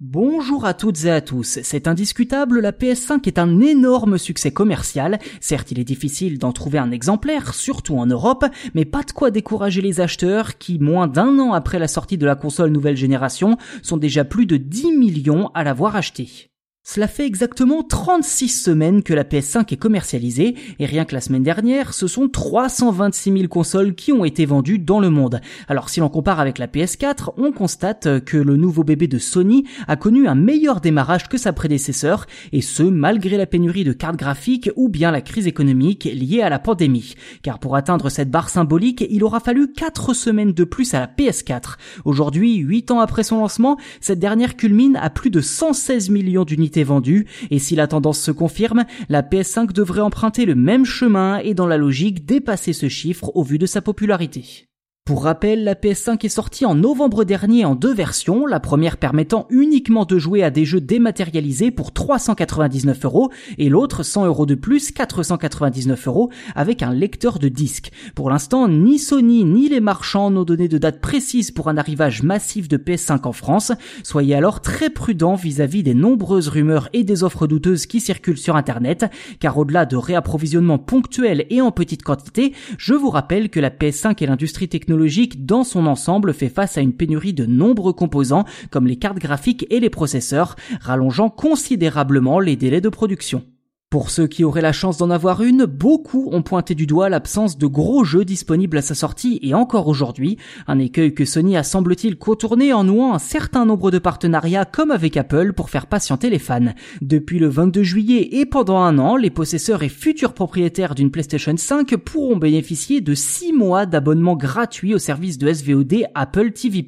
Bonjour à toutes et à tous, c'est indiscutable, la PS5 est un énorme succès commercial, certes il est difficile d'en trouver un exemplaire, surtout en Europe, mais pas de quoi décourager les acheteurs qui, moins d'un an après la sortie de la console nouvelle génération, sont déjà plus de 10 millions à l'avoir achetée. Cela fait exactement 36 semaines que la PS5 est commercialisée, et rien que la semaine dernière, ce sont 326 000 consoles qui ont été vendues dans le monde. Alors si l'on compare avec la PS4, on constate que le nouveau bébé de Sony a connu un meilleur démarrage que sa prédécesseur, et ce malgré la pénurie de cartes graphiques ou bien la crise économique liée à la pandémie. Car pour atteindre cette barre symbolique, il aura fallu 4 semaines de plus à la PS4. Aujourd'hui, 8 ans après son lancement, cette dernière culmine à plus de 116 millions d'unités vendu, et si la tendance se confirme, la PS5 devrait emprunter le même chemin et dans la logique dépasser ce chiffre au vu de sa popularité. Pour rappel, la PS5 est sortie en novembre dernier en deux versions, la première permettant uniquement de jouer à des jeux dématérialisés pour 399 euros et l'autre 100 euros de plus, 499 euros avec un lecteur de disques. Pour l'instant, ni Sony ni les marchands n'ont donné de date précise pour un arrivage massif de PS5 en France. Soyez alors très prudents vis-à-vis des nombreuses rumeurs et des offres douteuses qui circulent sur Internet, car au-delà de réapprovisionnement ponctuel et en petite quantité, je vous rappelle que la PS5 et l'industrie technologique dans son ensemble fait face à une pénurie de nombreux composants comme les cartes graphiques et les processeurs, rallongeant considérablement les délais de production. Pour ceux qui auraient la chance d'en avoir une, beaucoup ont pointé du doigt l'absence de gros jeux disponibles à sa sortie et encore aujourd'hui, un écueil que Sony a semble-t-il contourné en nouant un certain nombre de partenariats comme avec Apple pour faire patienter les fans. Depuis le 22 juillet et pendant un an, les possesseurs et futurs propriétaires d'une PlayStation 5 pourront bénéficier de 6 mois d'abonnement gratuit au service de SVOD Apple TV+.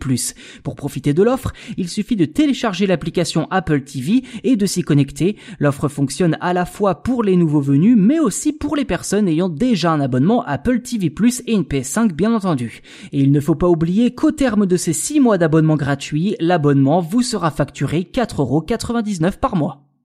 Pour profiter de l'offre, il suffit de télécharger l'application Apple TV et de s'y connecter. L'offre fonctionne à la fois pour les nouveaux venus, mais aussi pour les personnes ayant déjà un abonnement Apple TV+, et une PS5 bien entendu. Et il ne faut pas oublier qu'au terme de ces 6 mois d'abonnement gratuit, l'abonnement vous sera facturé 4,99€ par mois.